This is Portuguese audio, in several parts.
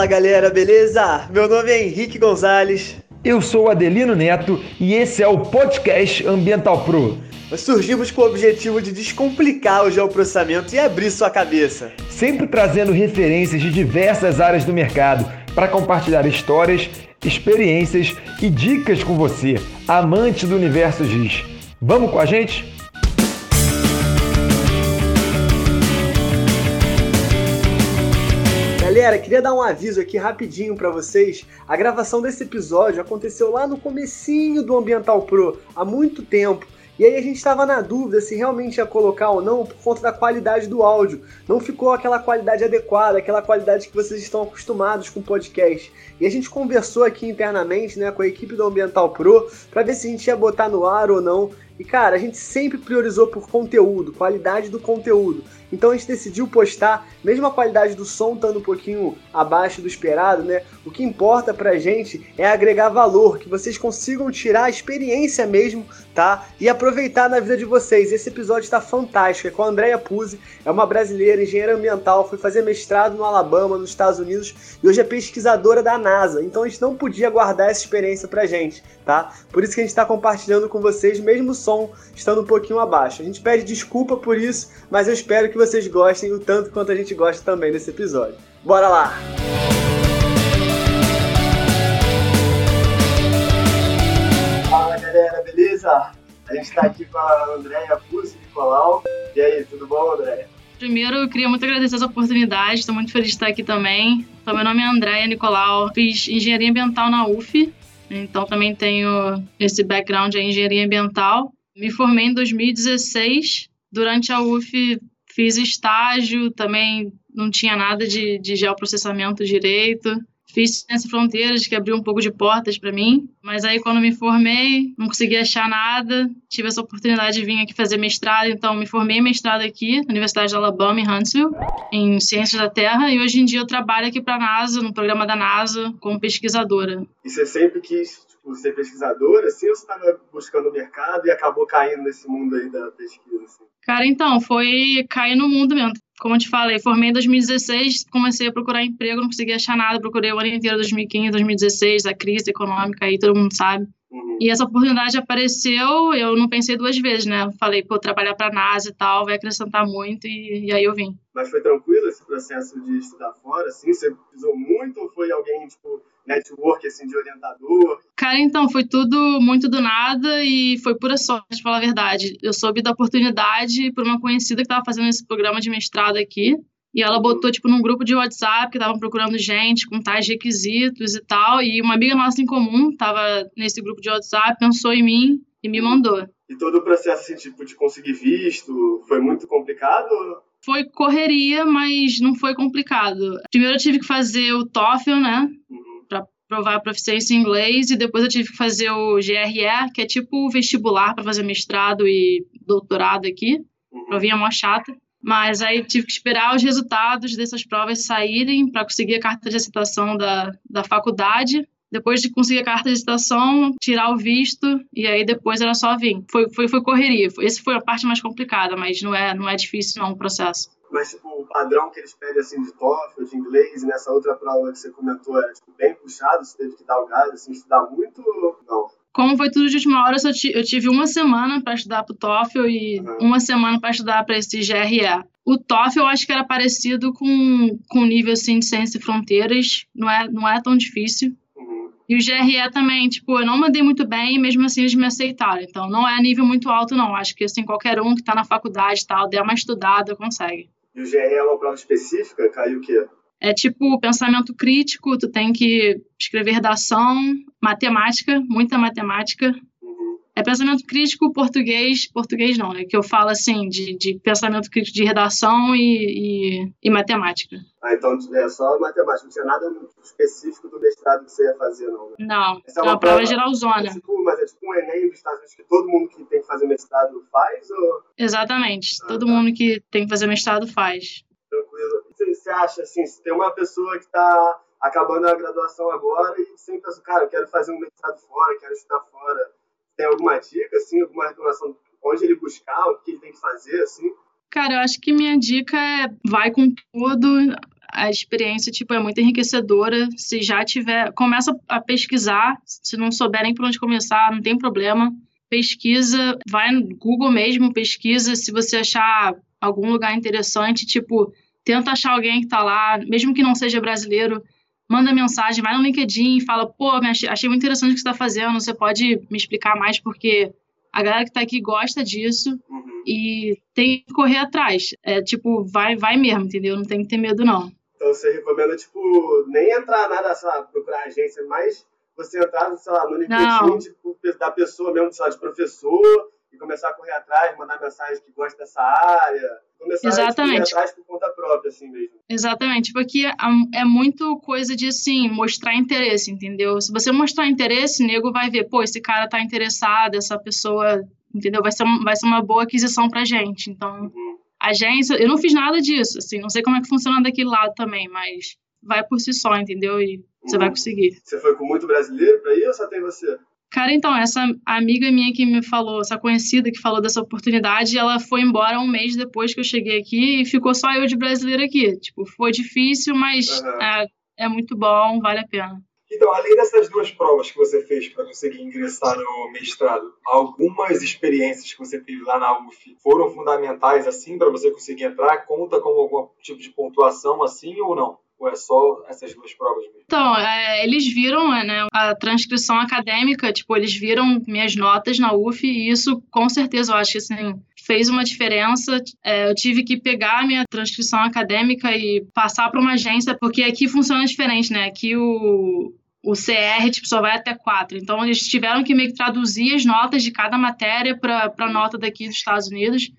Fala galera, beleza? Meu nome é Henrique Gonzalez. Eu sou Adelino Neto e esse é o podcast Ambiental Pro. Nós surgimos com o objetivo de descomplicar o geoprocessamento e abrir sua cabeça. Sempre trazendo referências de diversas áreas do mercado para compartilhar histórias, experiências e dicas com você, amante do universo GIS. Vamos com a gente? Galera, queria dar um aviso aqui rapidinho para vocês. A gravação desse episódio aconteceu lá no comecinho do Ambiental Pro, há muito tempo. E aí a gente estava na dúvida se realmente ia colocar ou não por conta da qualidade do áudio. Não ficou aquela qualidade adequada, aquela qualidade que vocês estão acostumados com podcast. E a gente conversou aqui internamente, né, com a equipe do Ambiental Pro, para ver se a gente ia botar no ar ou não. E cara, a gente sempre priorizou por conteúdo, qualidade do conteúdo. Então a gente decidiu postar, mesmo a qualidade do som estando um pouquinho abaixo do esperado, né? O que importa pra gente é agregar valor, que vocês consigam tirar a experiência mesmo, tá? E aproveitar na vida de vocês. Esse episódio está fantástico, é com a Andrea Puzzi, é uma brasileira, engenheira ambiental, foi fazer mestrado no Alabama, nos Estados Unidos, e hoje é pesquisadora da NASA. Então a gente não podia guardar essa experiência pra gente, tá? Por isso que a gente está compartilhando com vocês, mesmo o som estando um pouquinho abaixo. A gente pede desculpa por isso, mas eu espero que vocês gostem o tanto quanto a gente gosta também desse episódio. Bora lá! Fala beleza? A gente está aqui com a Andréia Puzzi Nicolau. E aí, tudo bom, Andréia? Primeiro, eu queria muito agradecer essa oportunidade, estou muito feliz de estar aqui também. Então, meu nome é Andréia Nicolau, fiz engenharia ambiental na UF, então também tenho esse background em engenharia ambiental. Me formei em 2016, durante a UF fiz estágio, também não tinha nada de, de geoprocessamento direito. Fiz Ciência Fronteiras, que abriu um pouco de portas para mim. Mas aí, quando me formei, não consegui achar nada. Tive essa oportunidade de vir aqui fazer mestrado. Então, me formei em mestrado aqui, na Universidade de Alabama, em Huntsville, em Ciências da Terra. E hoje em dia eu trabalho aqui para a NASA, no programa da NASA, como pesquisadora. E você sempre quis tipo, ser pesquisadora, assim, ou você estava buscando o mercado e acabou caindo nesse mundo aí da pesquisa? Assim? Cara, então, foi cair no mundo mesmo. Como eu te falei, formei em 2016, comecei a procurar emprego, não consegui achar nada, procurei o ano inteiro, 2015, 2016, a crise econômica aí, todo mundo sabe. Uhum. E essa oportunidade apareceu, eu não pensei duas vezes, né? Falei, pô, trabalhar para a NASA e tal, vai acrescentar muito, e, e, aí eu vim. Mas foi tranquilo esse processo de estudar fora, assim? Você precisou muito ou foi alguém, tipo, network, assim, de orientador? Cara, então, foi tudo muito do nada e foi pura sorte, pra falar a verdade. Eu soube da oportunidade por uma conhecida que estava fazendo esse programa de mestrado aqui. E ela botou, tipo, num grupo de WhatsApp que estavam procurando gente com tais requisitos e tal. E uma amiga nossa em comum estava nesse grupo de WhatsApp, pensou em mim e me mandou. E todo o processo, assim, tipo, de conseguir visto, foi muito complicado? Foi correria, mas não foi complicado. Primeiro eu tive que fazer o TOEFL, né? Uhum provar a proficiência em inglês e depois eu tive que fazer o GRE, que é tipo o vestibular para fazer mestrado e doutorado aqui. Uhum. Provinha mó chata. Mas aí tive que esperar os resultados dessas provas saírem para conseguir a carta de aceitação da, da faculdade. Depois de conseguir a carta de aceitação, tirar o visto e aí depois era só vir. Foi, foi, foi correria. Esse foi a parte mais complicada, mas não é, não é difícil não o processo mas tipo, o padrão que eles pedem assim de TOEFL, de inglês, e nessa outra prova que você comentou era tipo, bem puxado, você teve que dar o gás, assim, estudar muito não? Como foi tudo de última hora, eu tive uma semana para estudar para o TOEFL e uma semana para estudar para esse GRE. O TOEFL eu acho que era parecido com o nível assim de ciência e fronteiras, não é não é tão difícil. Uhum. E o GRE também, tipo, eu não mandei muito bem e mesmo assim eles me aceitaram. Então não é nível muito alto não, acho que assim qualquer um que está na faculdade tal, der uma estudada consegue. E o GRE é uma prova específica? Caiu o quê? É tipo pensamento crítico, tu tem que escrever redação, matemática, muita matemática. Uhum. É pensamento crítico, português, português não, né? Que eu falo assim, de, de pensamento crítico de redação e, e, e, matemática. Ah, então é só matemática, não tinha nada específico do mestrado que você ia fazer, não? Né? Não, Essa é uma, é uma prova, prova geralzona. É tipo, mas é tipo um Enem dos Estados Unidos que todo mundo que tem que fazer mestrado faz? Ou... Exatamente, ah, todo tá. mundo que tem que fazer mestrado faz. Tranquilo. Você acha, assim, se tem uma pessoa que está acabando a graduação agora e sempre pensa, cara, eu quero fazer um mestrado fora, quero estudar fora. Tem alguma dica, assim, alguma recomendação onde ele buscar, o que ele tem que fazer, assim? Cara, eu acho que minha dica é vai com tudo. A experiência, tipo, é muito enriquecedora. Se já tiver, começa a pesquisar. Se não souberem por onde começar, não tem problema. Pesquisa, vai no Google mesmo, pesquisa. Se você achar algum lugar interessante, tipo, tenta achar alguém que tá lá, mesmo que não seja brasileiro, manda mensagem, vai no LinkedIn e fala, pô, achei muito interessante o que você está fazendo, você pode me explicar mais, porque a galera que está aqui gosta disso uhum. e tem que correr atrás. É tipo, vai, vai mesmo, entendeu? Não tem que ter medo, não. Então você recomenda, tipo, nem entrar nada, sei lá, procurar agência, mas você entrar, sei lá, no LinkedIn tipo, da pessoa mesmo, sei lá, de professor, e começar a correr atrás, mandar mensagem que gosta dessa área, começar Exatamente. a atrás por conta própria, assim mesmo. Exatamente, porque é muito coisa de, assim, mostrar interesse, entendeu? Se você mostrar interesse, o nego vai ver, pô, esse cara tá interessado, essa pessoa, entendeu? Vai ser, vai ser uma boa aquisição pra gente, então... Uhum. Agência, eu não fiz nada disso, assim, não sei como é que funciona daquele lado também, mas vai por si só, entendeu? E você vai uhum. conseguir. Você foi com muito brasileiro pra ir ou só tem você? Cara, então, essa amiga minha que me falou, essa conhecida que falou dessa oportunidade, ela foi embora um mês depois que eu cheguei aqui e ficou só eu de brasileira aqui. Tipo, foi difícil, mas uhum. é, é muito bom, vale a pena. Então, além dessas duas provas que você fez para conseguir ingressar no mestrado, algumas experiências que você fez lá na UF foram fundamentais assim para você conseguir entrar? Conta como algum tipo de pontuação assim ou não? Ou é só essas duas provas mesmo? Então, é, eles viram né, a transcrição acadêmica, tipo, eles viram minhas notas na UF e isso, com certeza, eu acho que, assim, fez uma diferença. É, eu tive que pegar a minha transcrição acadêmica e passar para uma agência, porque aqui funciona diferente, né? Aqui o, o CR tipo, só vai até 4. Então, eles tiveram que meio que traduzir as notas de cada matéria para a nota daqui dos Estados Unidos.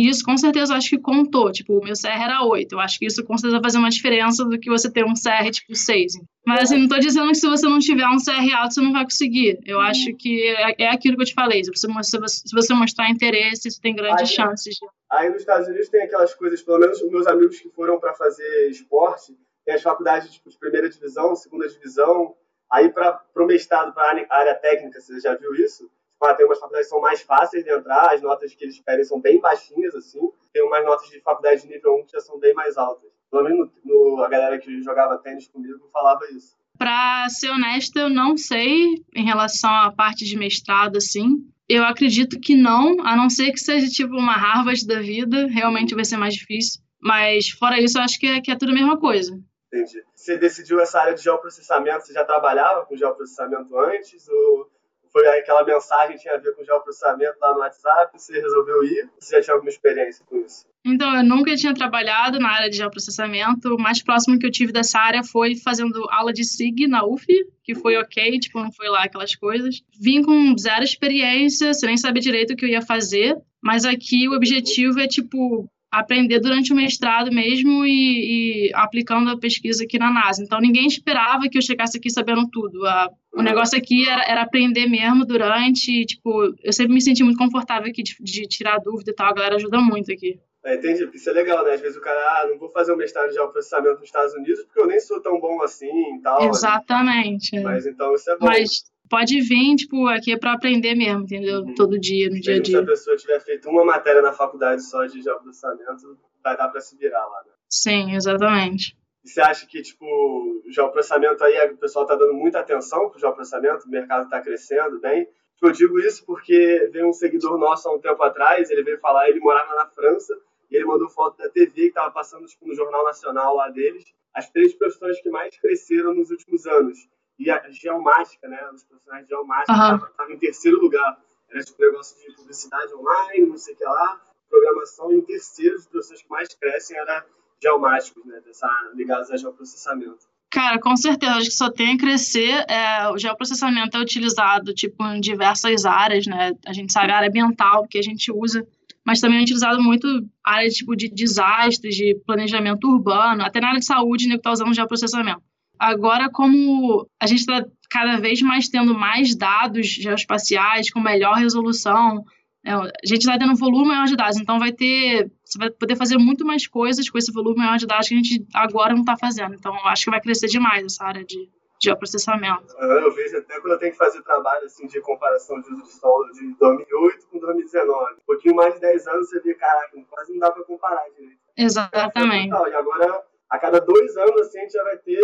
E isso com certeza eu acho que contou. Tipo, o meu CR era 8. Eu acho que isso com certeza vai fazer uma diferença do que você ter um CR tipo 6. Mas assim, não tô dizendo que se você não tiver um CR alto, você não vai conseguir. Eu uhum. acho que é, é, aquilo que eu te falei. Se você, se você mostrar interesse, você tem grandes aí, chances. Aí nos Estados Unidos tem aquelas coisas, pelo menos os meus amigos que foram para fazer esporte, tem as faculdades tipo, de primeira divisão, segunda divisão. Aí para o mestrado, para a área técnica, você já viu isso? Tem umas faculdades que são mais fáceis de entrar, as notas que eles pedem são bem baixinhas, assim. Tem umas notas de faculdade de nível 1 que já são bem mais altas. Pelo menos no, no, a galera que jogava tênis comigo falava isso. Pra ser honesta, eu não sei em relação à parte de mestrado, assim. Eu acredito que não, a não ser que seja tipo uma Harvard da vida, realmente vai ser mais difícil. Mas fora isso, eu acho que é, que é tudo a mesma coisa. Entendi. Você decidiu essa área de geoprocessamento, você já trabalhava com geoprocessamento antes? Ou foi aquela mensagem que tinha a ver com geoprocessamento lá no WhatsApp, você resolveu ir? Você já tinha alguma experiência com isso? Então, eu nunca tinha trabalhado na área de geoprocessamento. O mais próximo que eu tive dessa área foi fazendo aula de SIG na UF, que foi ok, tipo, não foi lá aquelas coisas. Vim com zero experiência, sem nem saber direito o que eu ia fazer, mas aqui o objetivo é, tipo, aprender durante o mestrado mesmo e, e, aplicando a pesquisa aqui na NASA. Então, ninguém esperava que eu chegasse aqui sabendo tudo. A, o negócio aqui era, era, aprender mesmo durante, tipo, eu sempre me senti muito confortável aqui de, de tirar dúvida e tal, a galera ajuda muito aqui. É, entendi, isso é legal, né? Às vezes o cara, ah, não vou fazer um mestrado de processamento nos Estados Unidos porque eu nem sou tão bom assim e tal. Exatamente. Mas então isso é bom. Mas pode vir, tipo, aqui é para aprender mesmo, entendeu? Uhum. Todo dia, no dia a dia. Se a pessoa tiver feito uma matéria na faculdade só de geoprocessamento, vai dar para se virar lá, né? Sim, exatamente. E você acha que, tipo, o geoprocessamento aí, o pessoal tá dando muita atenção pro geoprocessamento, o mercado tá crescendo bem? Tipo, eu digo isso porque veio um seguidor nosso há um tempo atrás, ele veio falar, ele morava na França, e ele mandou foto da TV que estava passando tipo, no Jornal Nacional lá deles, as três profissões que mais cresceram nos últimos anos e a geomática, né? Os profissionais de geomática estavam uhum. em terceiro lugar. Era tipo negócio de publicidade online, não sei o que lá, programação. Em terceiro, os professores que mais crescem eram geomáticos, né? Dessa, ligados a geoprocessamento. Cara, com certeza, acho que só tem a crescer. É, o geoprocessamento é utilizado tipo, em diversas áreas, né? A gente sabe a área ambiental, que a gente usa, mas também é utilizado muito área tipo, de desastres, de planejamento urbano, até na área de saúde, né, que está usando geoprocessamento. Agora, como a gente está cada vez mais tendo mais dados geoespaciais com melhor resolução, é, a gente está tendo um volume maior de dados, então vai ter, você vai poder fazer muito mais coisas com esse volume maior de dados que a gente agora não está fazendo. Então, acho que vai crescer demais essa área de geoprocessamento. Eu vejo até quando eu tenho que fazer trabalho assim, de comparação de uso de solo de 2008 com 2019. Um pouquinho mais de 10 anos você vê, caraca, quase não dá para comparar direito. Exatamente. É, e agora, a cada dois anos, assim, a gente já vai ter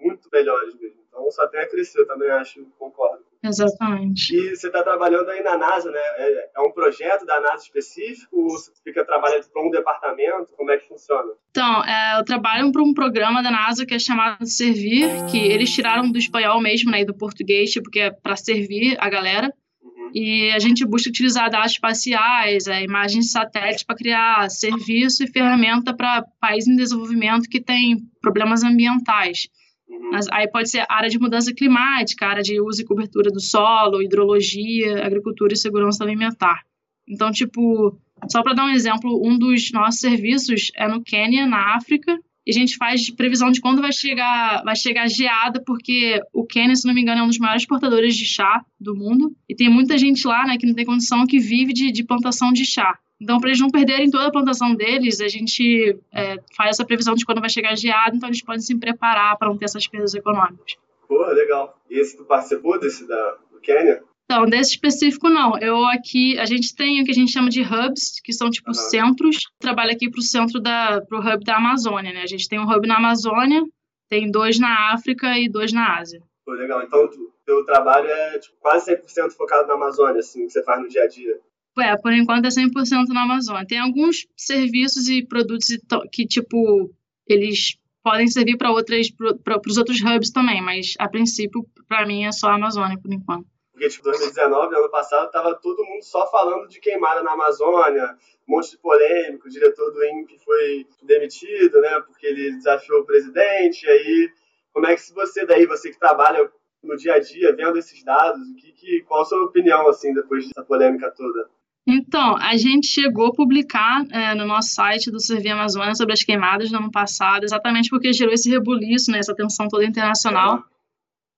muito melhores mesmo. Então, só tem a crescer, também acho, concordo. Exatamente. E você está trabalhando aí na NASA, né? É, é, um projeto da NASA específico ou você fica trabalhando para um departamento? Como é que funciona? Então, é, eu trabalho para um programa da NASA que é chamado Servir, que eles tiraram do espanhol mesmo, né, e do português, porque é para servir a galera. Uhum. E a gente busca utilizar dados espaciais, é, imagens de satélite para criar serviço e ferramenta para países em desenvolvimento que têm problemas ambientais. Uhum. Aí pode ser área de mudança climática, área de uso e cobertura do solo, hidrologia, agricultura e segurança alimentar. Então, tipo, só para dar um exemplo, um dos nossos serviços é no Quênia, na África, e a gente faz previsão de quando vai chegar, vai chegar geada, porque o Quênia, se não me engano, é um dos maiores exportadores de chá do mundo, e tem muita gente lá, né, que não tem condição, que vive de, de plantação de chá. Então, para eles não perderem toda a plantação deles, a gente é, faz essa previsão de quando vai chegar a geada, então eles podem se preparar para não ter essas perdas econômicas. Pô, legal. E esse tu participou desse da, do Quênia? Então, desse específico não. Eu aqui, a gente tem o que a gente chama de hubs, que são tipo uhum. centros. Trabalho aqui para o centro da, pro hub da Amazônia, né? A gente tem um hub na Amazônia, tem dois na África e dois na Ásia. Pô, legal. Então, o teu trabalho é tipo, quase 100% focado na Amazônia, assim, que você faz no dia a dia. É, por enquanto é 100% na Amazônia. Tem alguns serviços e produtos que, tipo, eles podem servir para outras para os outros hubs também, mas a princípio, para mim, é só a Amazônia por enquanto. Porque, tipo, 2019, ano passado, tava todo mundo só falando de queimada na Amazônia, um monte de polêmico, o diretor do INPE foi demitido, né, porque ele desafiou o presidente, aí, como é que você daí, você que trabalha no dia a dia, vendo esses dados, que, que, qual a sua opinião, assim, depois dessa polêmica toda? Então, a gente chegou a publicar é, no nosso site do Servir Amazônia sobre as queimadas no ano passado, exatamente porque gerou esse rebuliço, né, essa tensão toda internacional.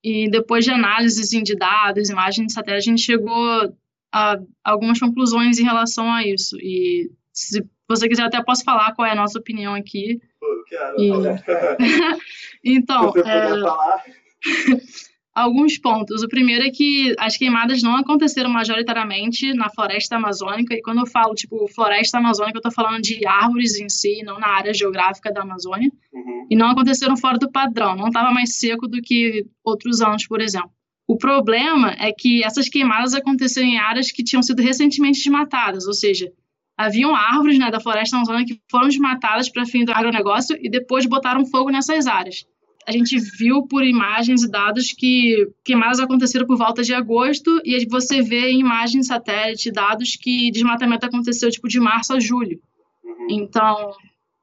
E depois de análises de dados, imagens de satélite, a gente chegou a algumas conclusões em relação a isso. E se você quiser, até posso falar qual é a nossa opinião aqui. Pô, quero. E... então, se você é... falar. alguns pontos. O primeiro é que as queimadas não aconteceram majoritariamente na floresta amazônica, e quando eu falo, tipo, floresta amazônica, eu estou falando de árvores em si, não na área geográfica da Amazônia, uhum. e não aconteceram fora do padrão, não estava mais seco do que outros anos, por exemplo. O problema é que essas queimadas aconteceram em áreas que tinham sido recentemente desmatadas, ou seja, haviam árvores né, da floresta amazônica que foram desmatadas para fim do agronegócio e depois botaram fogo nessas áreas a gente viu por imagens e dados que queimadas aconteceram por volta de agosto e você vê em imagens satélite dados que desmatamento aconteceu tipo de março a julho. Uhum. Então,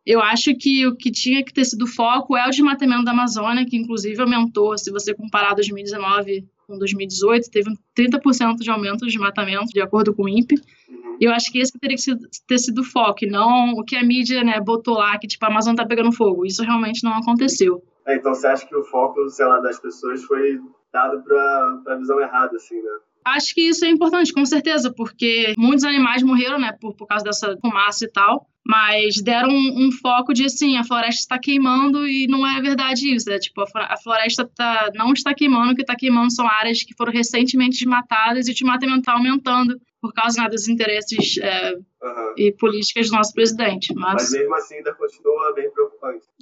eu acho que o que tinha que ter sido foco é o desmatamento da Amazônia, que inclusive aumentou, se você comparar 2019 com 2018, teve um 30% de aumento de desmatamento, de acordo com o INPE. Uhum. Eu acho que esse teria que ter sido o foco, não o que a mídia né, botou lá, que tipo, a Amazônia está pegando fogo. Isso realmente não aconteceu. É, então você acha que o foco, sei lá, das pessoas foi dado para a visão errada, assim, né? Acho que isso é importante, com certeza, porque muitos animais morreram, né, por, por causa dessa fumaça e tal, mas deram um, um foco de, assim, a floresta está queimando e não é verdade isso, né? Tipo, a floresta tá, não está queimando, o que está queimando são áreas que foram recentemente desmatadas e o desmatamento está aumentando por causa né, dos interesses é, uhum. e políticas do nosso presidente. Mas... mas mesmo assim ainda continua bem preocupante.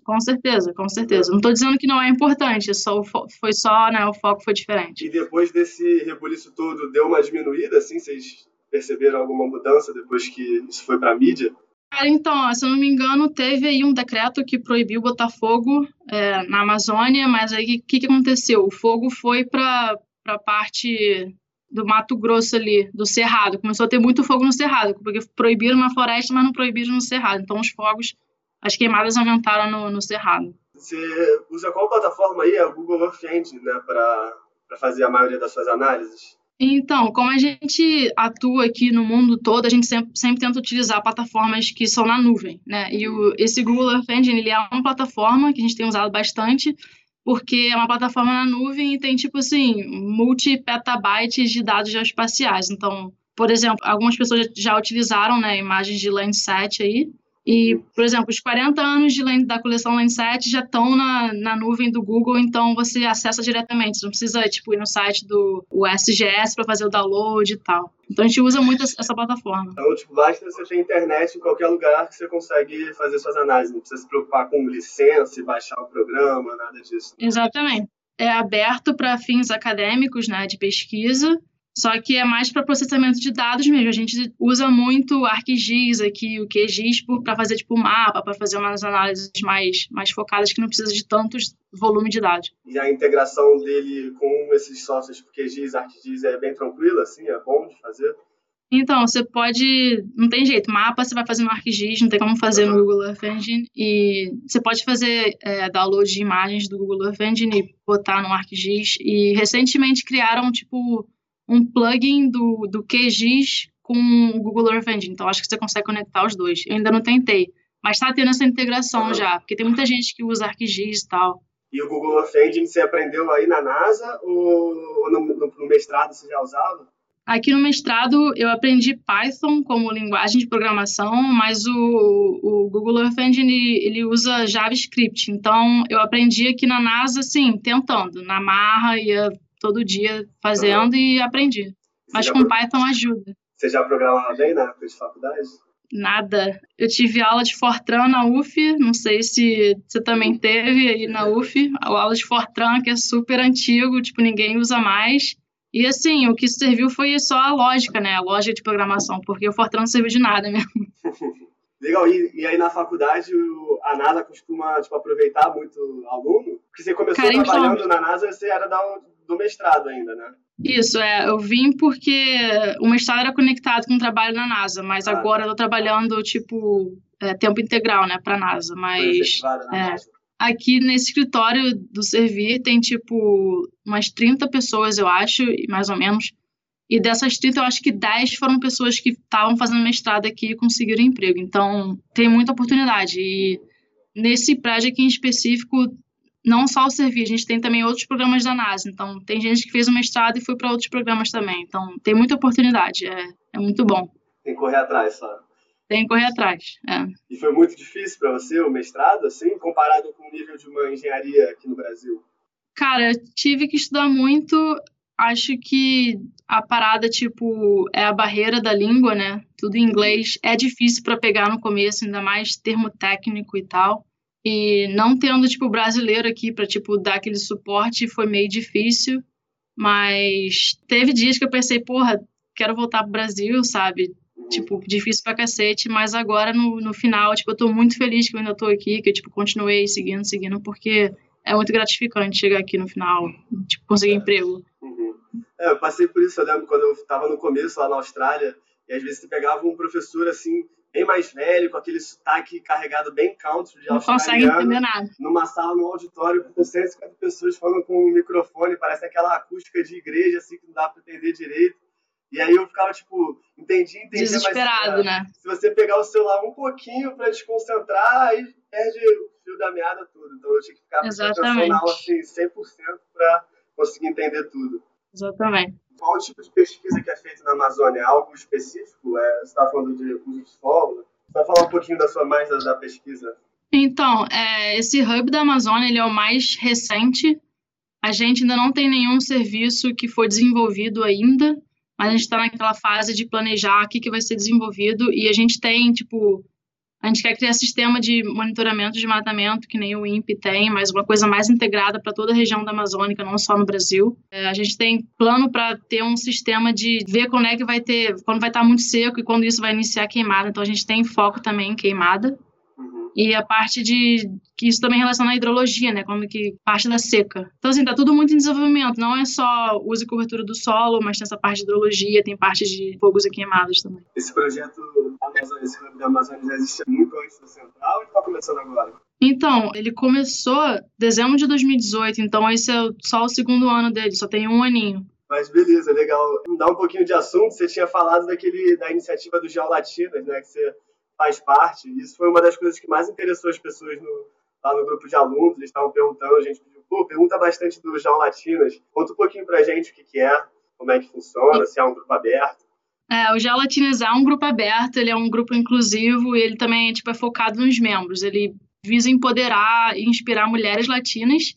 Com certeza, com certeza. Não estou dizendo que não é importante, só foi só, né, o foco foi diferente. E depois desse rebuliço todo, deu uma diminuída, assim? Vocês perceberam alguma mudança depois que isso foi para a mídia? Então, se eu não me engano, teve aí um decreto que proibiu botar fogo é, na Amazônia, mas aí o que, que aconteceu? O fogo foi para a parte do Mato Grosso ali, do Cerrado. Começou a ter muito fogo no Cerrado, porque proibiram na floresta, mas não proibiram no Cerrado. Então, os fogos as queimadas aumentaram no, no Cerrado. Você usa qual plataforma aí? O Google Earth Engine, né, para fazer a maioria das suas análises? Então, como a gente atua aqui no mundo todo, a gente sempre, sempre tenta utilizar plataformas que são na nuvem, né? E o, esse Google Earth Engine, ele é uma plataforma que a gente tem usado bastante, porque é uma plataforma na nuvem e tem, tipo assim, multi-petabytes de dados geoespaciais. Então, por exemplo, algumas pessoas já utilizaram, né, imagens de Landsat aí, E, por exemplo, os 40 anos de, da coleção Landsat já estão na, na nuvem do Google, então você acessa diretamente. Você não precisa tipo, ir no site do SGS para fazer o download e tal. Então a gente usa muito essa plataforma. Então, tipo, basta você ter internet em qualquer lugar que você consegue fazer suas análises. Não precisa se preocupar com licença e baixar o programa, nada disso. Exatamente. É aberto para fins acadêmicos, né, de pesquisa, só que é mais para processamento de dados mesmo. A gente usa muito ArcGIS aqui, o QGIS, para fazer tipo mapa, para fazer umas análises mais, mais focadas que não precisa de tantos volume de dados. E a integração dele com esses softwares, tipo QGIS, ArcGIS, é bem tranquila, assim? É bom de fazer? Então, você pode. Não tem jeito. Mapa você vai fazer no ArcGIS, não tem como fazer no Google Earth Engine. E você pode fazer é, download de imagens do Google Earth Engine e botar no ArcGIS. E recentemente criaram, tipo, um plugin do, do QGIS com o Google Earth Engine. Então, acho que você consegue conectar os dois. Eu ainda não tentei. Mas está tendo essa integração uhum. já, porque tem muita gente que usa ArcGIS e tal. E o Google Earth Engine você aprendeu aí na NASA ou no, no, no mestrado você já usava? Aqui no mestrado eu aprendi Python como linguagem de programação, mas o, o Google Earth Engine ele usa JavaScript. Então eu aprendi aqui na NASA, assim, tentando, na marra, ia todo dia fazendo e aprendi. Mas com Python ajuda. Você já programava bem na época de faculdade? Nada. Eu tive aula de Fortran na UF, não sei se você também teve aí na UF, a aula de Fortran, que é super antigo, tipo, ninguém usa mais. E assim, o que serviu foi só a lógica, né? A lógica de programação, porque o Fortran não serviu de nada mesmo. Legal, e, e, aí na faculdade a NASA costuma tipo, aproveitar muito aluno? Porque você começou Cara, trabalhando então... na NASA, você era da, do mestrado ainda, né? Isso, é. Eu vim porque o mestrado era conectado com o trabalho na NASA, mas ah, agora tá. eu tô trabalhando, tipo, é, tempo integral, né, pra NASA. Mas. É, NASA. Aqui nesse escritório do Servir tem, tipo, umas 30 pessoas, eu acho, mais ou menos. E dessas 30, eu acho que 10 foram pessoas que estavam fazendo mestrado aqui e conseguiram emprego. Então, tem muita oportunidade. E nesse prédio aqui em específico, não só o Servir, a gente tem também outros programas da NASA. Então, tem gente que fez o mestrado e foi para outros programas também. Então, tem muita oportunidade. É, é muito bom. Tem que correr atrás, só. Tem que correr atrás, é. E foi muito difícil para você o mestrado, assim, comparado com o nível de uma engenharia aqui no Brasil? Cara, tive que estudar muito acho que a parada, tipo, é a barreira da língua, né? Tudo em inglês é difícil para pegar no começo, ainda mais termo técnico e tal. E não tendo, tipo, brasileiro aqui para tipo, dar aquele suporte foi meio difícil. Mas teve dias que eu pensei, porra, quero voltar pro Brasil, sabe? Tipo, difícil pra cacete, mas agora no, no final, tipo, eu tô muito feliz que eu ainda tô aqui, que eu, tipo, continuei seguindo, seguindo, porque é muito gratificante chegar aqui no final, tipo, conseguir emprego. É, eu passei por isso, eu lembro quando eu estava no começo lá na Austrália, e às vezes você pegava um professor assim, bem mais velho, com aquele sotaque carregado bem country de Não consegue entender nada. Numa sala, num auditório com 150 pessoas falando com um microfone, parece aquela acústica de igreja, assim, que não dá para entender direito. E aí eu ficava, tipo, entendi, entendi, Desesperado, mas, né? Se você pegar o celular um pouquinho para desconcentrar, aí perde o fio da meada tudo. Então eu tinha que ficar prestando atenção na aula, assim, 100% para conseguir entender tudo. Exatamente. Qual o tipo de pesquisa que é feita na Amazônia? Algo específico? É, você está falando de uso de solo? Você vai falar um pouquinho da sua mais da, da pesquisa? Então, é, esse hub da Amazônia ele é o mais recente. A gente ainda não tem nenhum serviço que foi desenvolvido ainda, mas a gente está naquela fase de planejar o que, que vai ser desenvolvido e a gente tem, tipo, a gente quer criar sistema de monitoramento de matamento, que nem o INPE tem, mas uma coisa mais integrada para toda a região da Amazônica, não só no Brasil. É, a gente tem plano para ter um sistema de ver quando é que vai ter, quando vai estar tá muito seco e quando isso vai iniciar a queimada. Então a gente tem foco também em queimada. E a parte de que isso também relaciona à hidrologia, né? Como que parte da seca. Então, assim, tá tudo muito em desenvolvimento. Não é só uso e cobertura do solo, mas tem essa parte de hidrologia, tem parte de fogos e queimadas também. Esse projeto Amazônia, esse hub da Amazônia já existia muito antes do Central ou está começando agora? Então, ele começou dezembro de 2018, então esse é só o segundo ano dele, só tem um aninho. Mas beleza, legal. Mudar um pouquinho de assunto, você tinha falado daquele, da iniciativa do Geolatinas, né, que você faz parte. Isso foi uma das coisas que mais interessou as pessoas no, lá no grupo de alunos. Eles estavam perguntando, a gente pediu, pô, pergunta bastante do Geolatinas. Conta um pouquinho pra gente o que, que é, como é que funciona, se é um grupo aberto. É, o Gelatinas é um grupo aberto, ele é um grupo inclusivo e ele também tipo, é focado nos membros. Ele visa empoderar e inspirar mulheres latinas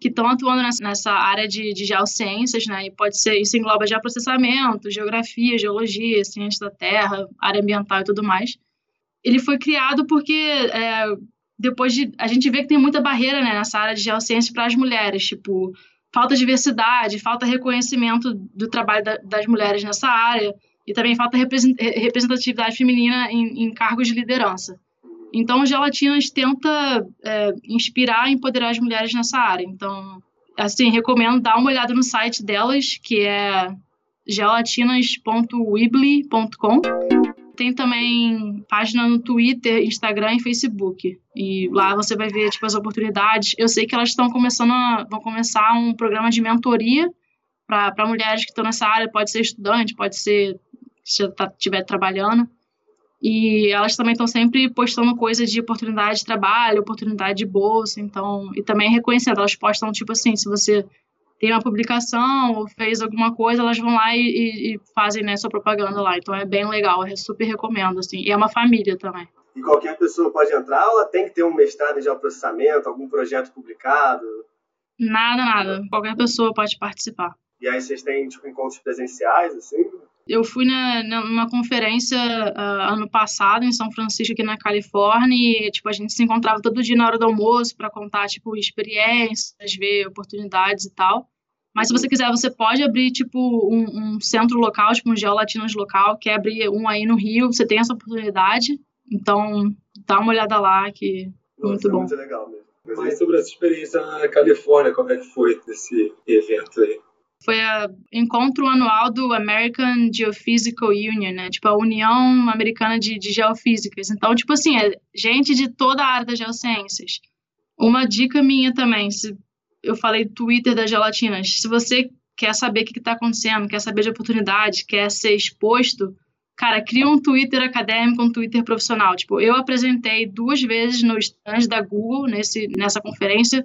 que estão atuando nessa área de, de geociências, né? E pode ser, isso engloba geoprocessamento, geografia, geologia, ciência da terra, área ambiental e tudo mais. Ele foi criado porque é, depois de. A gente vê que tem muita barreira né, nessa área de geociências para as mulheres, tipo, falta diversidade, falta reconhecimento do trabalho da, das mulheres nessa área, e também falta representatividade feminina em, em cargos de liderança. Então, o Gelatinas tenta é, inspirar e empoderar as mulheres nessa área. Então, assim, recomendo dar uma olhada no site delas, que é gelatinas.weebly.com. Tem também página no Twitter, Instagram e Facebook. E lá você vai ver tipo, as oportunidades. Eu sei que elas estão começando a, vão começar um programa de mentoria para mulheres que estão nessa área. Pode ser estudante, pode ser se estiver tá, trabalhando. E elas também estão sempre postando coisas de oportunidade de trabalho, oportunidade de bolsa, então, e também reconhecendo, elas postam tipo assim, se você tem uma publicação ou fez alguma coisa, elas vão lá e, e fazem né, sua propaganda lá. Então é bem legal, eu super recomendo, assim. E é uma família também. E qualquer pessoa pode entrar ou ela tem que ter um mestrado em geoprocessamento, algum projeto publicado? Nada, nada. Qualquer pessoa pode participar. E aí vocês têm, tipo, encontros presenciais, assim? Eu fui na, numa conferência uh, ano passado em São Francisco, aqui na Califórnia, e tipo, a gente se encontrava todo dia na hora do almoço para contar tipo, experiências, ver oportunidades e tal. Mas se você quiser, você pode abrir tipo um, um centro local, tipo um Geolatinos local, quer abrir um aí no Rio, você tem essa oportunidade. Então, dá uma olhada lá que Nossa, muito é bom. Muito legal mesmo. Mas sobre essa experiência na Califórnia, como é que foi esse evento aí? Foi o encontro anual do American Geophysical Union, né? Tipo, a União Americana de, de Geofísicas. Então, tipo assim, é gente de toda a área das geociências. Uma dica minha também, se eu falei Twitter das gelatinas, se você quer saber o que está acontecendo, quer saber de oportunidade, quer ser exposto, cara, cria um Twitter acadêmico, um Twitter profissional. Tipo, eu apresentei duas vezes no stand da Google, nesse, nessa conferência,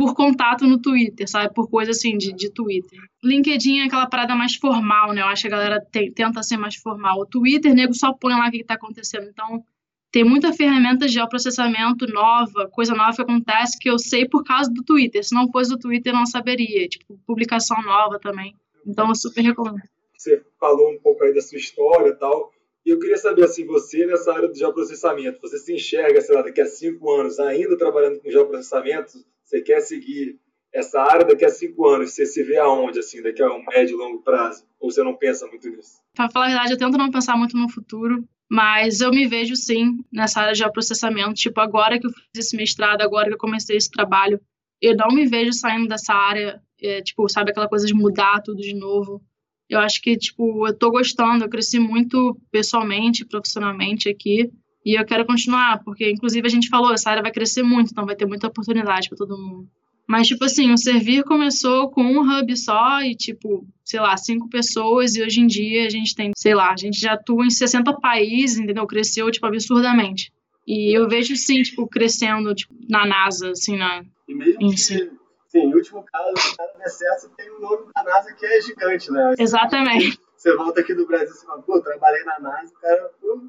por contato no Twitter, sabe? Por coisa assim de, de Twitter. LinkedIn é aquela parada mais formal, né? Eu acho que a galera tem, tenta ser mais formal. O Twitter, nego só põe lá o que, está acontecendo. Então, tem muita ferramenta de geoprocessamento nova, coisa nova que acontece que eu sei por causa do Twitter. Se não fosse do Twitter, eu não saberia. Tipo, publicação nova também. Então, eu super recomendo. Você falou um pouco aí da sua história e tal. E eu queria saber, assim, você nessa área do geoprocessamento, você se enxerga, sei lá, daqui a cinco anos ainda trabalhando com geoprocessamento? Você quer seguir essa área daqui a cinco anos? Você se vê aonde, assim, daqui a um médio e longo prazo? Ou você não pensa muito nisso? Para falar a verdade, eu tento não pensar muito no futuro, mas eu me vejo sim nessa área de processamento. Tipo, agora que eu fiz esse mestrado, agora que eu comecei esse trabalho, eu não me vejo saindo dessa área, é, tipo, sabe aquela coisa de mudar tudo de novo. Eu acho que, tipo, eu tô gostando, eu cresci muito pessoalmente, profissionalmente aqui. E eu quero continuar, porque inclusive a gente falou, essa área vai crescer muito, então vai ter muita oportunidade para todo mundo. Mas, tipo assim, o Servir começou com um hub só e, tipo, sei lá, cinco pessoas, e hoje em dia a gente tem, sei lá, a gente já atua em 60 países, entendeu? Cresceu, tipo, absurdamente. E eu vejo, sim, tipo, crescendo, tipo, na NASA, assim, na... E mesmo que, si. sim, em último caso, o cara der certo, tem o nome da NASA que é gigante, né? Exatamente. Você volta aqui do Brasil e fala, pô, trabalhei na NASA, o cara, pô,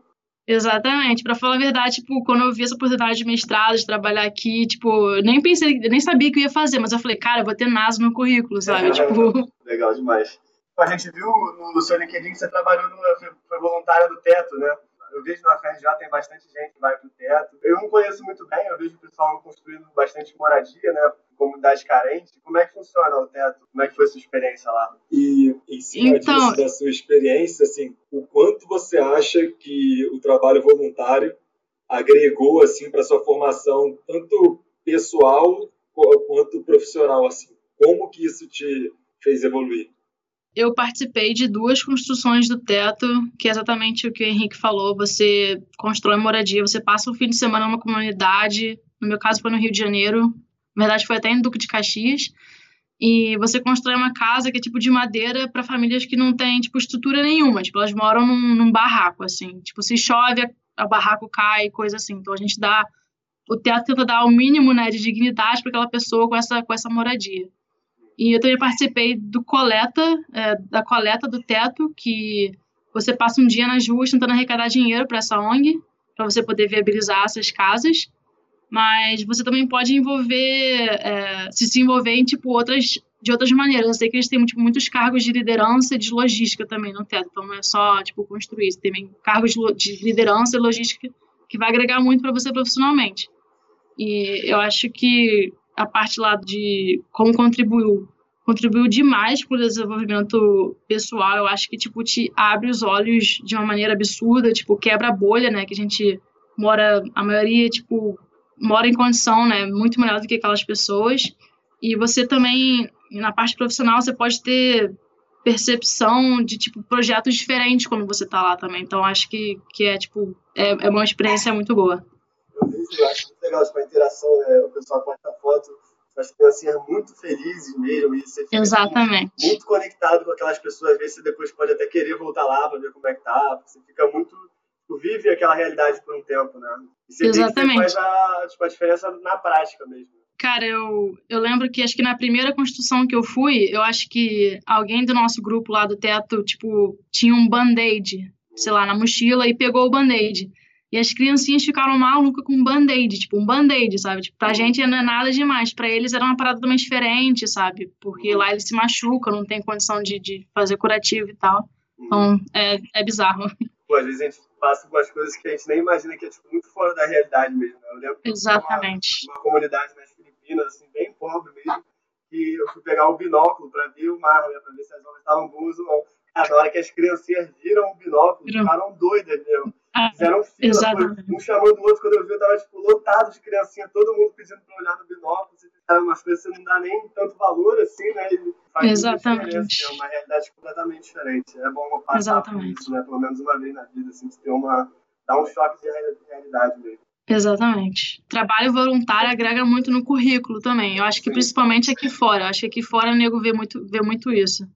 Exatamente. Para falar a verdade, tipo, quando eu vi essa oportunidade de mestrado, de trabalhar aqui, tipo, nem pensei, nem sabia que eu ia fazer, mas eu falei, cara, eu vou ter NASA no currículo, sabe? É, tipo... Legal demais. A gente viu no seu LinkedIn que você trabalhou, no, foi voluntária do Teto, né? Eu vejo na FRJ tem bastante gente que vai pro teto. Eu não conheço muito bem, eu vejo o pessoal construindo bastante moradia, né? Comunidade carente. Como é que funciona o teto? Como é que foi a sua experiência lá? E em cima então... disso, da sua experiência, assim, o quanto você acha que o trabalho voluntário agregou, assim, para sua formação, tanto pessoal quanto profissional, assim? Como que isso te fez evoluir? eu participei de duas construções do teto, que é exatamente o que o Henrique falou. Você constrói moradia, você passa o fim de semana numa comunidade. No meu caso, foi no Rio de Janeiro. Na verdade, foi até em Duque de Caxias. E você constrói uma casa que é tipo de madeira para famílias que não têm tipo estrutura nenhuma. Tipo, elas moram num, num barraco, assim. Tipo, se chove, o barraco cai, coisa assim. Então a gente dá. O teto tenta dar o mínimo né, de dignidade para aquela pessoa com essa, com essa moradia. E eu também participei do coleta, é, da coleta do teto, que você passa um dia nas ruas tentando arrecadar dinheiro para essa ONG, para você poder viabilizar essas casas. Mas você também pode envolver, é, se se envolver em tipo outras de outras maneiras. Eu sei que eles têm tipo, muitos cargos de liderança e de logística também no teto. Então não é só tipo construir, você tem cargos de liderança e logística que vai agregar muito para você profissionalmente. E eu acho que a parte lá de como contribuiu contribuiu demais para o desenvolvimento pessoal. Eu acho que tipo te abre os olhos de uma maneira absurda, tipo quebra a bolha, né? Que a gente mora, a maioria tipo mora em condição, né? Muito melhor do que aquelas pessoas. E você também na parte profissional você pode ter percepção de tipo projetos diferentes quando você está lá também. Então acho que que é tipo é, é uma experiência muito boa. Eu vejo, eu acho muito legal tipo, a interação, né? O pessoal posta foto as criancinhas muito felizes mesmo, e você fica Exatamente. muito conectado com aquelas pessoas, às vezes você depois pode até querer voltar lá para ver como é que tá, você fica muito, tu vive aquela realidade por um tempo, né? E você Exatamente. faz a, tipo, a diferença na prática mesmo. Cara, eu, eu lembro que acho que na primeira construção que eu fui, eu acho que alguém do nosso grupo lá do teto, tipo, tinha um band-aid, sei lá, na mochila e pegou o band-aid. E as criancinhas ficaram malucas com um band-aid, tipo, um band-aid, sabe? Tipo, pra uhum. gente não é nada demais. Pra eles era uma parada totalmente diferente, sabe? Porque lá eles se machucam, não tem condição de, de fazer curativo e tal. Então, é, é bizarro. Pô, às vezes a gente passa por umas coisas que a gente nem imagina que é, tipo, muito fora da realidade mesmo. Né? Eu lembro Exatamente. Uma, uma comunidade nas Filipinas, assim, bem pobre mesmo, que eu fui pegar o binóculo pra ver o mar, né? Pra ver se as ondas estavam boas ou não. Cara, na hora que as criancinhas viram o binóculo, ficaram doidas mesmo. Ah, Fizeram fila, foi um chamando o outro. Quando eu vi, eu tava tipo, lotado de criancinha, todo mundo pedindo pra olhar no binóculo. Sabe, umas coisas que você não dá nem tanto valor assim, né? E faz Exatamente. É uma realidade completamente diferente. É bom passar Exatamente. por isso, né? Pelo menos uma vez na vida, assim, ter uma. dar um choque de realidade mesmo. Exatamente. Trabalho voluntário agrega muito no currículo também. Eu acho que Sim. principalmente aqui fora. Eu acho que aqui fora o nego vê muito, vê muito isso.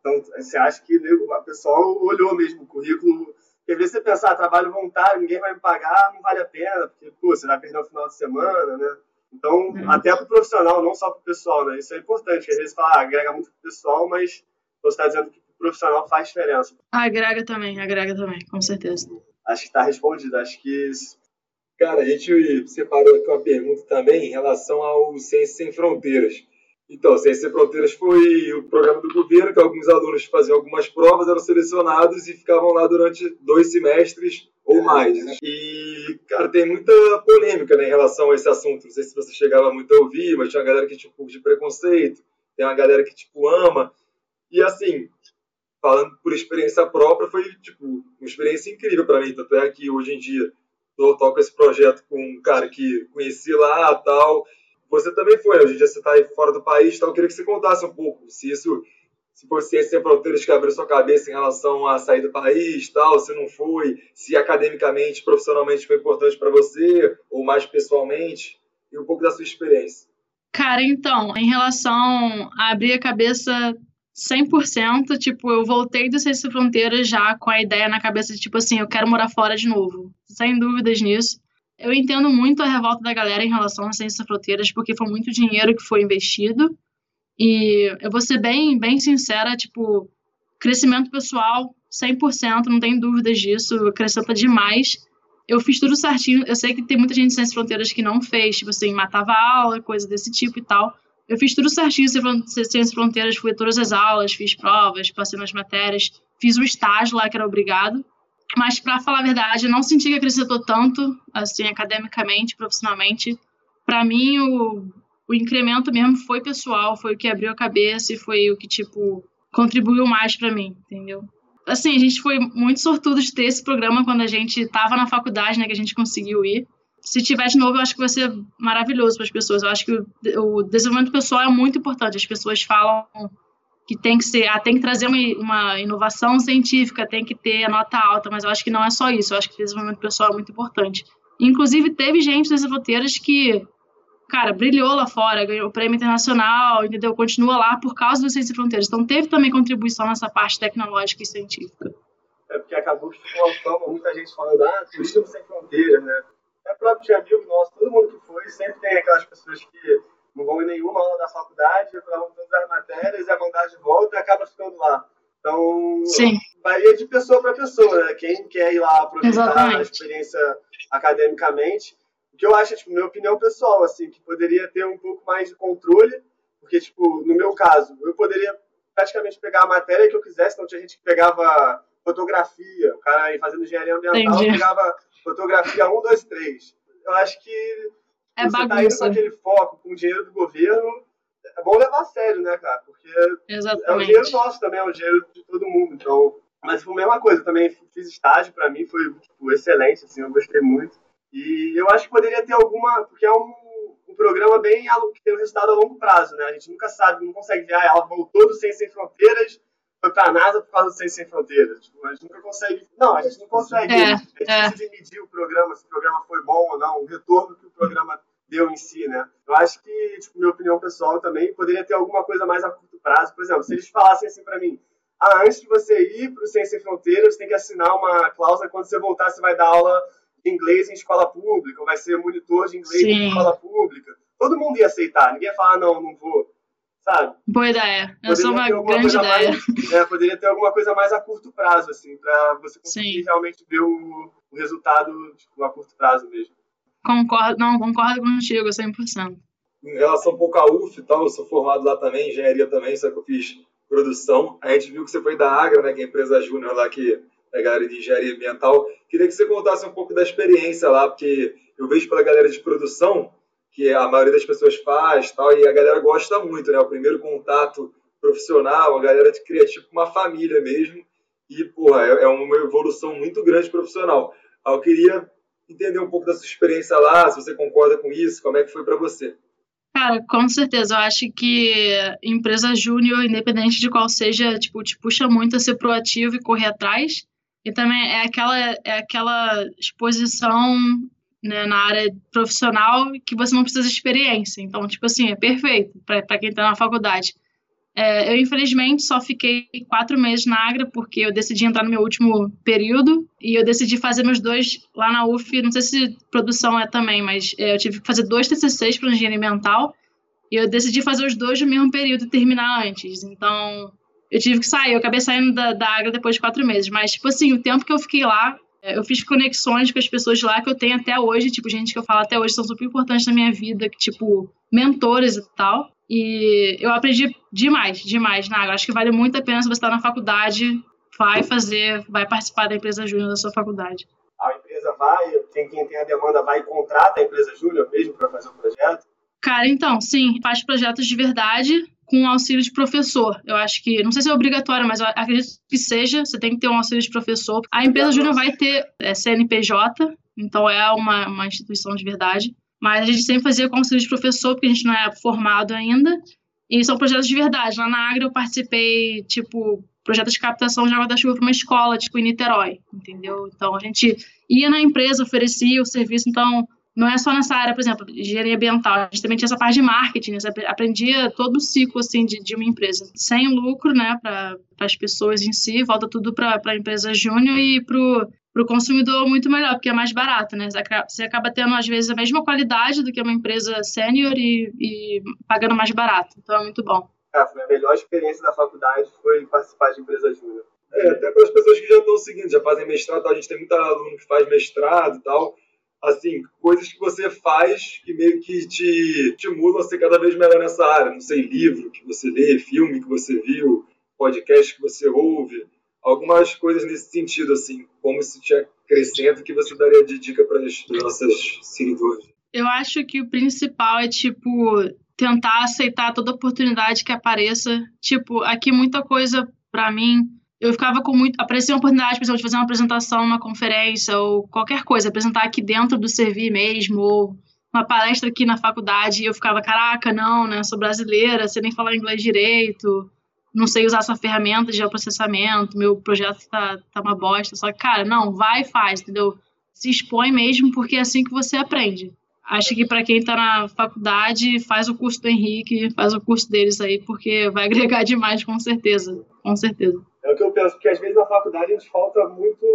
Então, você acha que a pessoa olhou mesmo o currículo porque às vezes você pensar, ah, trabalho voluntário, ninguém vai me pagar, não vale a pena, porque, pô, você vai perder o final de semana, né? Então, uhum. até para o profissional, não só para o pessoal, né? Isso é importante, às vezes fala, ah, agrega muito para o pessoal, mas você está dizendo que o profissional faz diferença. Agrega também, agrega também, com certeza. Acho que está respondido, acho que... Cara, a gente separou aqui uma pergunta também em relação ao Ciências Sem Fronteiras. Então, Ciência Sem Fronteiras foi o programa do governo que alguns alunos faziam algumas provas, eram selecionados e ficavam lá durante dois semestres ou mais. Né? E, cara, tem muita polêmica né, em relação a esse assunto. Não sei se você chegava muito a ouvir, mas tinha uma galera que tinha um pouco de preconceito, tem uma galera que, tipo, ama. E, assim, falando por experiência própria, foi, tipo, uma experiência incrível para mim. Tanto é que, hoje em dia, eu toco esse projeto com um cara que conheci lá tal você também foi, hoje em dia você está aí fora do país, então eu queria que você contasse um pouco se isso, se ciência sem fronteiras que abriu sua cabeça em relação a sair do país, tal, se não foi, se academicamente, profissionalmente foi importante para você, ou mais pessoalmente, e um pouco da sua experiência. Cara, então, em relação a abrir a cabeça 100%, tipo, eu voltei do Sem Fronteiras já com a ideia na cabeça de, tipo assim, eu quero morar fora de novo. Sem dúvidas nisso. Eu entendo muito a revolta da galera em relação às ciências fronteiras, porque foi muito dinheiro que foi investido. E eu vou ser bem, bem sincera, tipo, crescimento pessoal, 100%, não tem dúvidas disso, acrescenta demais. Eu fiz tudo certinho, eu sei que tem muita gente Ciências Fronteiras que não fez, tipo assim, matava aula, coisa desse tipo e tal. Eu fiz tudo certinho, Ciências Fronteiras, fui a todas as aulas, fiz provas, passei nas matérias, fiz o estágio lá que era obrigado. Mas, para falar a verdade, eu não senti que acrescentou tanto, assim, academicamente, profissionalmente. Para mim, o, o incremento mesmo foi pessoal, foi o que abriu a cabeça e foi o que, tipo, contribuiu mais para mim, entendeu? Assim, a gente foi muito sortudo de ter esse programa quando a gente estava na faculdade, né, que a gente conseguiu ir. Se tiver de novo, eu acho que vai ser maravilhoso para as pessoas. Eu acho que o, o desenvolvimento pessoal é muito importante. As pessoas falam que tem que ser, ah, tem que trazer uma, uma, inovação científica, tem que ter a nota alta, mas eu acho que não é só isso, eu acho que o desenvolvimento pessoal é muito importante. Inclusive, teve gente das fronteiras que, cara, brilhou lá fora, ganhou o prêmio internacional, entendeu? Continua lá por causa do Ciência Fronteiras. Então, teve também contribuição nessa parte tecnológica e científica. É porque acabou que ficou fama, muita gente falando, ah, turismo sem fronteiras, né? É próprio de amigo nosso, todo mundo que foi, sempre tem aquelas pessoas que vão em nenhuma aula da faculdade, aprovam todas as matérias, é mandar de volta e acaba ficando lá. Então, Sim. varia de pessoa para pessoa, né? Quem quer ir lá aproveitar Exatamente. a experiência academicamente. O que eu acho, tipo, minha opinião pessoal, assim, que poderia ter um pouco mais de controle, porque, tipo, no meu caso, eu poderia praticamente pegar a matéria que eu quisesse, então tinha gente que pegava fotografia, o cara aí fazendo engenharia ambiental Entendi. pegava fotografia 1, 2, 3. Eu acho que é você bagunça. tá indo com aquele foco, com o dinheiro do governo, é bom levar a sério, né, cara? Porque Exatamente. é o dinheiro nosso também, é o dinheiro de todo mundo. Então, mas foi a mesma coisa, também fiz estágio, para mim foi tipo, excelente, assim, eu gostei muito. E eu acho que poderia ter alguma, porque é um, um programa bem que tem um resultado a longo prazo, né? A gente nunca sabe, não consegue ver, ah, ela voltou do Ciência Sem Fronteiras, foi para a NASA por causa do Ciência Sem Fronteiras. Tipo, a gente nunca consegue, não, a gente não consegue. É, é difícil é. de medir o programa, se o programa foi bom ou não, o retorno que o programa deu em si, né? Eu acho que, tipo, minha opinião pessoal também, poderia ter alguma coisa mais a curto prazo. Por exemplo, se eles falassem assim para mim, ah, antes de você ir para o Ciência Sem Fronteiras, você tem que assinar uma cláusula quando você voltar, você vai dar aula de inglês em escola pública, ou vai ser monitor de inglês Sim. em escola pública. Todo mundo ia aceitar, ninguém ia falar, não, não vou, sabe? Boa ideia, eu sou uma grande ideia. Mais, é, poderia ter alguma coisa mais a curto prazo, assim, para você conseguir Sim. realmente ver o, o resultado tipo, a curto prazo mesmo. Concordo, não, concordo contigo, 100%. Em relação um pouco à UF e tal, eu sou formado lá também, engenharia também, só que eu fiz produção. A gente viu que você foi da Agra, né, que é a empresa júnior lá que é a galera de engenharia ambiental. Queria que você contasse um pouco da experiência lá, porque eu vejo pela galera de produção que a maioria das pessoas faz tal, e a galera gosta muito, né? O primeiro contato profissional, a galera cria tipo uma família mesmo. E, porra, é, é uma evolução muito grande profissional. Eu queria entender um pouco da sua experiência lá, se você concorda com isso, como é que foi para você. Cara, com certeza. Eu acho que empresa júnior, independente de qual seja, tipo, te puxa muito a ser proativo e correr atrás. E também é aquela, é aquela exposição né, na área profissional que você não precisa de experiência. Então, tipo assim, é perfeito para quem está na faculdade. É, eu, infelizmente, só fiquei quatro meses na Agra, porque eu decidi entrar no meu último período e eu decidi fazer meus dois lá na UF. Não sei se produção é também, mas é, eu tive que fazer dois TCCs para engenharia ambiental e eu decidi fazer os dois no mesmo período e terminar antes. Então, eu tive que sair. Eu acabei saindo da, da Agra depois de quatro meses. Mas, tipo assim, o tempo que eu fiquei lá, eu fiz conexões com as pessoas lá que eu tenho até hoje, tipo, gente que eu falo até hoje são super importantes na minha vida, que, tipo, mentores e tal. E eu aprendi demais, demais na água. Acho que vale muito a pena se você está na faculdade, vai fazer, vai participar da empresa júnior da sua faculdade. A empresa vai, tem quem tem a demanda vai e contrata a empresa júnior mesmo para fazer o projeto? Cara, então, sim, faz projetos de verdade com auxílio de professor. Eu acho que, não sei se é obrigatório, mas acredito que seja, você tem que ter um auxílio de professor. A empresa júnior vai ter é, CNPJ, então é uma, uma instituição de verdade. Mas a gente sempre fazia conselho de professor, porque a gente não é formado ainda. E são projetos de verdade. Lá na Agra eu participei, tipo, projeto de captação de água da chuva para uma escola, tipo, em Niterói, entendeu? Então a gente ia na empresa, oferecia o serviço, então não é só nessa área, por exemplo, engenharia ambiental, a gente também tinha essa parte de marketing, né? aprendia todo o ciclo, assim, de, de uma empresa. Sem lucro, né, para as pessoas em si, volta tudo para a empresa júnior e para o consumidor muito melhor, porque é mais barato, né? Você acaba tendo, às vezes, a mesma qualidade do que uma empresa sênior e, e, pagando mais barato. Então é muito bom. Foi a melhor experiência da faculdade foi participar de empresa júnior. É, até para as pessoas que já estão seguindo, já fazem mestrado, a gente tem muita aluno que faz mestrado e tal. Assim, coisas que você faz que meio que te, mudam a ser cada vez melhor nessa área. Não sei, livro que você lê, filme que você viu, podcast que você ouve algumas coisas nesse sentido, assim, como se te acrescenta que você daria de dica para as nossas seguidores? Eu acho que o principal é, tipo, tentar aceitar toda oportunidade que apareça. Tipo, aqui muita coisa para mim. Eu ficava com muito. Aparecia uma oportunidade, por exemplo, de fazer uma apresentação numa conferência ou qualquer coisa, apresentar aqui dentro do Servir mesmo, ou uma palestra aqui na faculdade, e eu ficava, caraca, não, né? Sou brasileira, sei nem falar inglês direito não sei usar essa ferramenta de processamento, meu projeto tá, tá uma bosta. Só que, cara, não, vai e faz, entendeu? Se expõe mesmo, porque é assim que você aprende. Acho que para quem está na faculdade, faz o curso do Henrique, faz o curso deles aí, porque vai agregar demais, com certeza. Com certeza. É o que eu penso, porque às vezes na faculdade a gente falta muito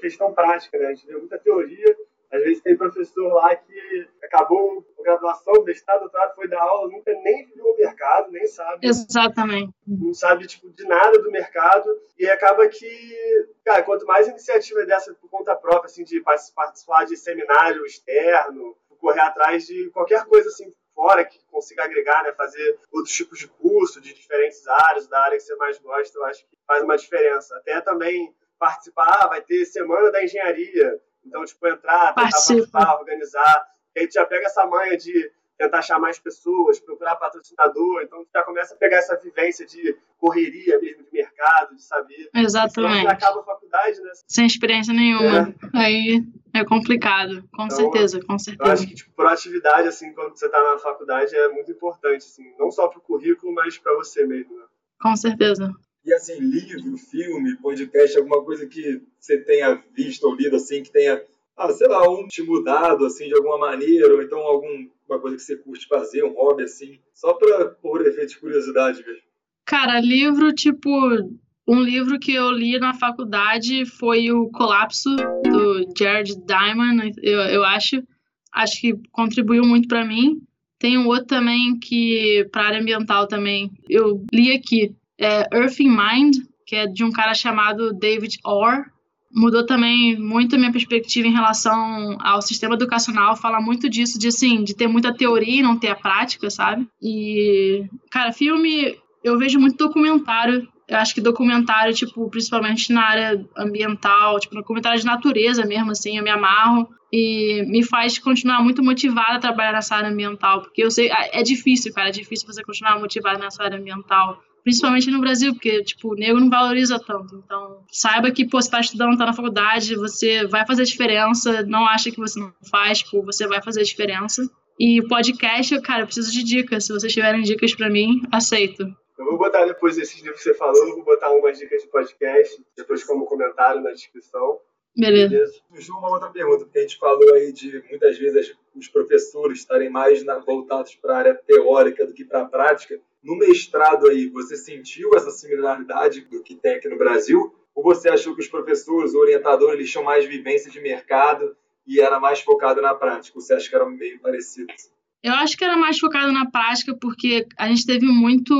questão prática, né? A gente vê muita teoria, Às vezes tem professor lá que acabou a graduação, mestrado, doutorado, foi dar aula, nunca nem viu o mercado, nem sabe. Exatamente. Não sabe, tipo, de nada do mercado. E acaba que, cara, quanto mais iniciativa dessa por conta própria, assim, de participar de seminário externo, correr atrás de qualquer coisa, assim, fora que consiga agregar, né? Fazer outros tipos de curso de diferentes áreas, da área que você mais gosta, eu acho que faz uma diferença. Até também participar, ah, vai ter semana da engenharia. Então, tipo, entrar, tentar Participa. participar, organizar. E aí tu já pega essa manha de tentar achar mais pessoas, procurar patrocinador. Então, já começa a pegar essa vivência de correria mesmo de mercado, de saber. Exatamente. Senão acaba a faculdade, né? Sem experiência nenhuma. É. Aí é complicado. Com então, certeza, com certeza. Eu acho que, tipo, proatividade, assim, quando você está na faculdade é muito importante, assim. Não só para o currículo, mas para você mesmo, né? Com certeza. E assim, livro, filme, podcast, alguma coisa que você tenha visto ou lido assim, que tenha, ah, sei lá, um te mudado assim de alguma maneira, ou então alguma coisa que você curte fazer, um hobby assim, só para por efeito de curiosidade mesmo. Cara, livro tipo um livro que eu li na faculdade foi o Colapso do Jared Diamond, eu, eu acho, acho que contribuiu muito para mim. Tem um outro também que para área ambiental também eu li aqui é Earth in Mind, que é de um cara chamado David Orr. Mudou também muito a minha perspectiva em relação ao sistema educacional, fala muito disso, de assim, de ter muita teoria e não ter a prática, sabe? E, cara, filme, eu vejo muito documentário. Eu acho que documentário, tipo, principalmente na área ambiental, tipo, documentário de natureza mesmo, assim, eu me amarro. E me faz continuar muito motivada a trabalhar nessa área ambiental, porque eu sei, é difícil, cara, é difícil você continuar motivada nessa área ambiental, principalmente no Brasil, porque, tipo, o negro não valoriza tanto. Então, saiba que, pô, você tá estudando, tá na faculdade, você vai fazer diferença, não acha que você não faz, tipo, você vai fazer diferença. E podcast, cara, eu preciso de dicas. Se vocês tiverem dicas para mim, aceito. Eu vou botar depois desses livros que você falou, eu vou botar umas dicas de podcast, depois como comentário na descrição. Beleza. Beleza. Uma outra pergunta, porque a gente falou aí de muitas vezes os professores estarem mais na, voltados para a área teórica do que para a prática. No mestrado aí, você sentiu essa similaridade do que tem aqui no Brasil? Ou você achou que os professores, o orientador, eles tinham mais vivência de mercado e era mais focado na prática? Você acha que era meio parecido? Eu acho que era mais focado na prática porque a gente teve muito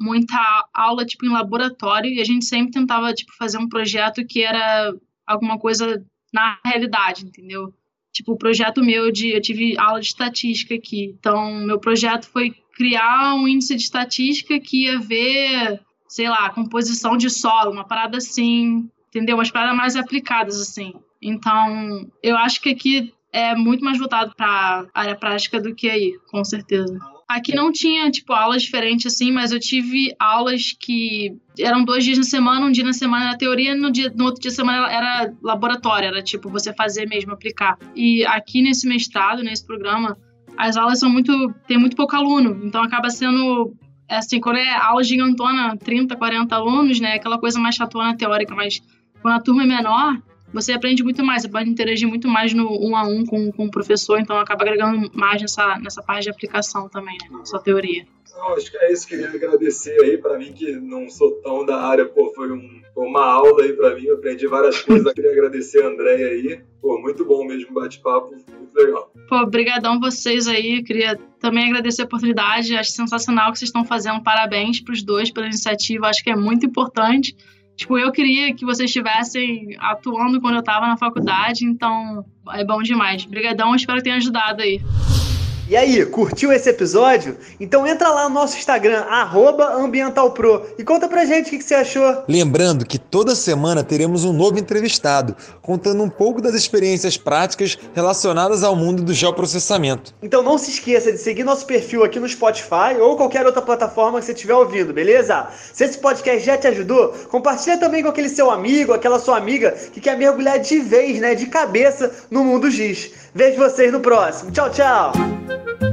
muita aula tipo em laboratório e a gente sempre tentava tipo fazer um projeto que era alguma coisa na realidade, entendeu? Tipo, o projeto meu de eu tive aula de estatística aqui. Então, meu projeto foi criar um índice de estatística que ia ver, sei lá, composição de solo, uma parada assim, entendeu? Umas paradas mais aplicadas, assim. Então, eu acho que aqui é muito mais voltado para área prática do que aí, com certeza. Aqui não tinha, tipo, aulas diferentes assim, mas eu tive aulas que eram dois dias na semana, um dia na semana era teoria, no, dia, no outro dia da semana era laboratório, era tipo você fazer mesmo, aplicar. E aqui nesse mestrado, nesse programa, as aulas são muito. tem muito pouco aluno, então acaba sendo. É assim, quando é aula gigantona, 30, 40 alunos, né? Aquela coisa mais chatona teórica, mas quando a turma é menor, você aprende muito mais, você pode interagir muito mais no um a um com, com o professor, então acaba agregando mais nessa, nessa parte de aplicação também, né? Sua teoria. Não, acho que é isso. Queria agradecer aí para mim, que não sou tão da área, pô, foi um, uma aula aí para mim, eu aprendi várias coisas. Queria agradecer a Andréia aí. Pô, muito bom mesmo bate-papo, muito legal. Pô, brigadão vocês aí. Queria também agradecer a oportunidade. Acho sensacional o que vocês estão fazendo. Parabéns para os dois pela iniciativa. Acho que é muito importante. Tipo, eu queria que vocês estivessem atuando quando eu estava na faculdade, então é bom demais. Obrigadão, espero que tenha ajudado aí. E aí, curtiu esse episódio? Então entra lá no nosso Instagram, ambientalpro, e conta pra gente o que, que você achou. Lembrando que toda semana teremos um novo entrevistado, contando um pouco das experiências práticas relacionadas ao mundo do geoprocessamento. Então não se esqueça de seguir nosso perfil aqui no Spotify ou qualquer outra plataforma que você estiver ouvindo, beleza? Se esse podcast já te ajudou, compartilha também com aquele seu amigo, aquela sua amiga que quer mergulhar de vez, né, de cabeça no mundo giz. Vejo vocês no próximo. Tchau, tchau! Thank you.